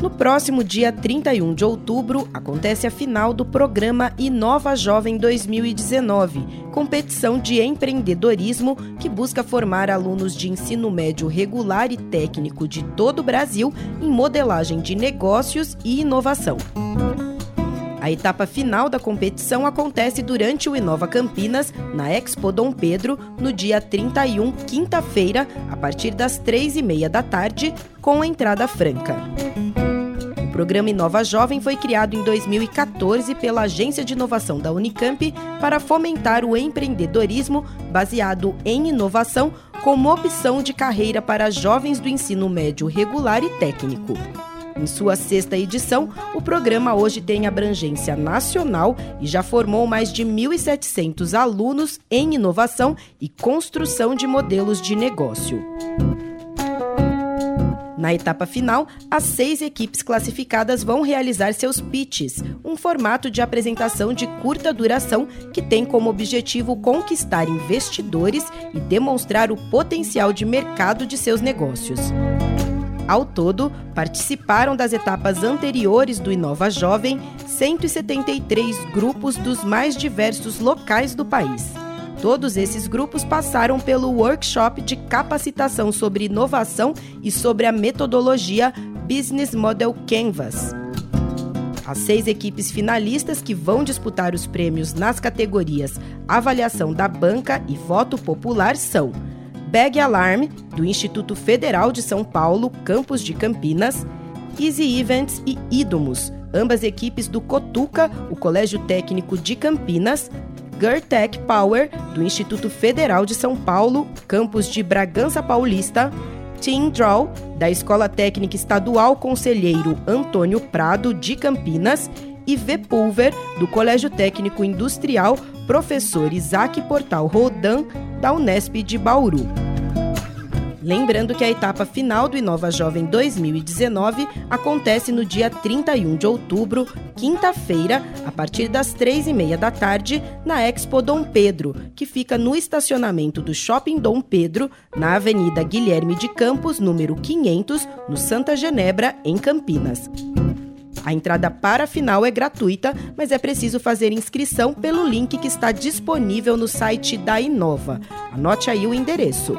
No próximo dia 31 de outubro, acontece a final do programa Inova Jovem 2019, competição de empreendedorismo que busca formar alunos de ensino médio regular e técnico de todo o Brasil em modelagem de negócios e inovação. A etapa final da competição acontece durante o Inova Campinas, na Expo Dom Pedro, no dia 31, quinta-feira, a partir das três e meia da tarde, com entrada franca. Programa Inova Jovem foi criado em 2014 pela Agência de Inovação da Unicamp para fomentar o empreendedorismo baseado em inovação como opção de carreira para jovens do ensino médio regular e técnico. Em sua sexta edição, o programa hoje tem abrangência nacional e já formou mais de 1.700 alunos em inovação e construção de modelos de negócio. Na etapa final, as seis equipes classificadas vão realizar seus pitches, um formato de apresentação de curta duração que tem como objetivo conquistar investidores e demonstrar o potencial de mercado de seus negócios. Ao todo, participaram das etapas anteriores do Inova Jovem 173 grupos dos mais diversos locais do país. Todos esses grupos passaram pelo workshop de capacitação sobre inovação e sobre a metodologia Business Model Canvas. As seis equipes finalistas que vão disputar os prêmios nas categorias Avaliação da Banca e Voto Popular são Bag Alarm, do Instituto Federal de São Paulo, campus de Campinas, Easy Events e Idomus, ambas equipes do Cotuca, o Colégio Técnico de Campinas, GERTEC Power, do Instituto Federal de São Paulo, campus de Bragança Paulista, Team Draw, da Escola Técnica Estadual Conselheiro Antônio Prado, de Campinas, e V-Pulver, do Colégio Técnico Industrial Professor Isaac Portal Rodan, da Unesp de Bauru. Lembrando que a etapa final do Inova Jovem 2019 acontece no dia 31 de outubro, quinta-feira, a partir das três e meia da tarde, na Expo Dom Pedro, que fica no estacionamento do Shopping Dom Pedro, na Avenida Guilherme de Campos, número 500, no Santa Genebra, em Campinas. A entrada para a final é gratuita, mas é preciso fazer inscrição pelo link que está disponível no site da Inova. Anote aí o endereço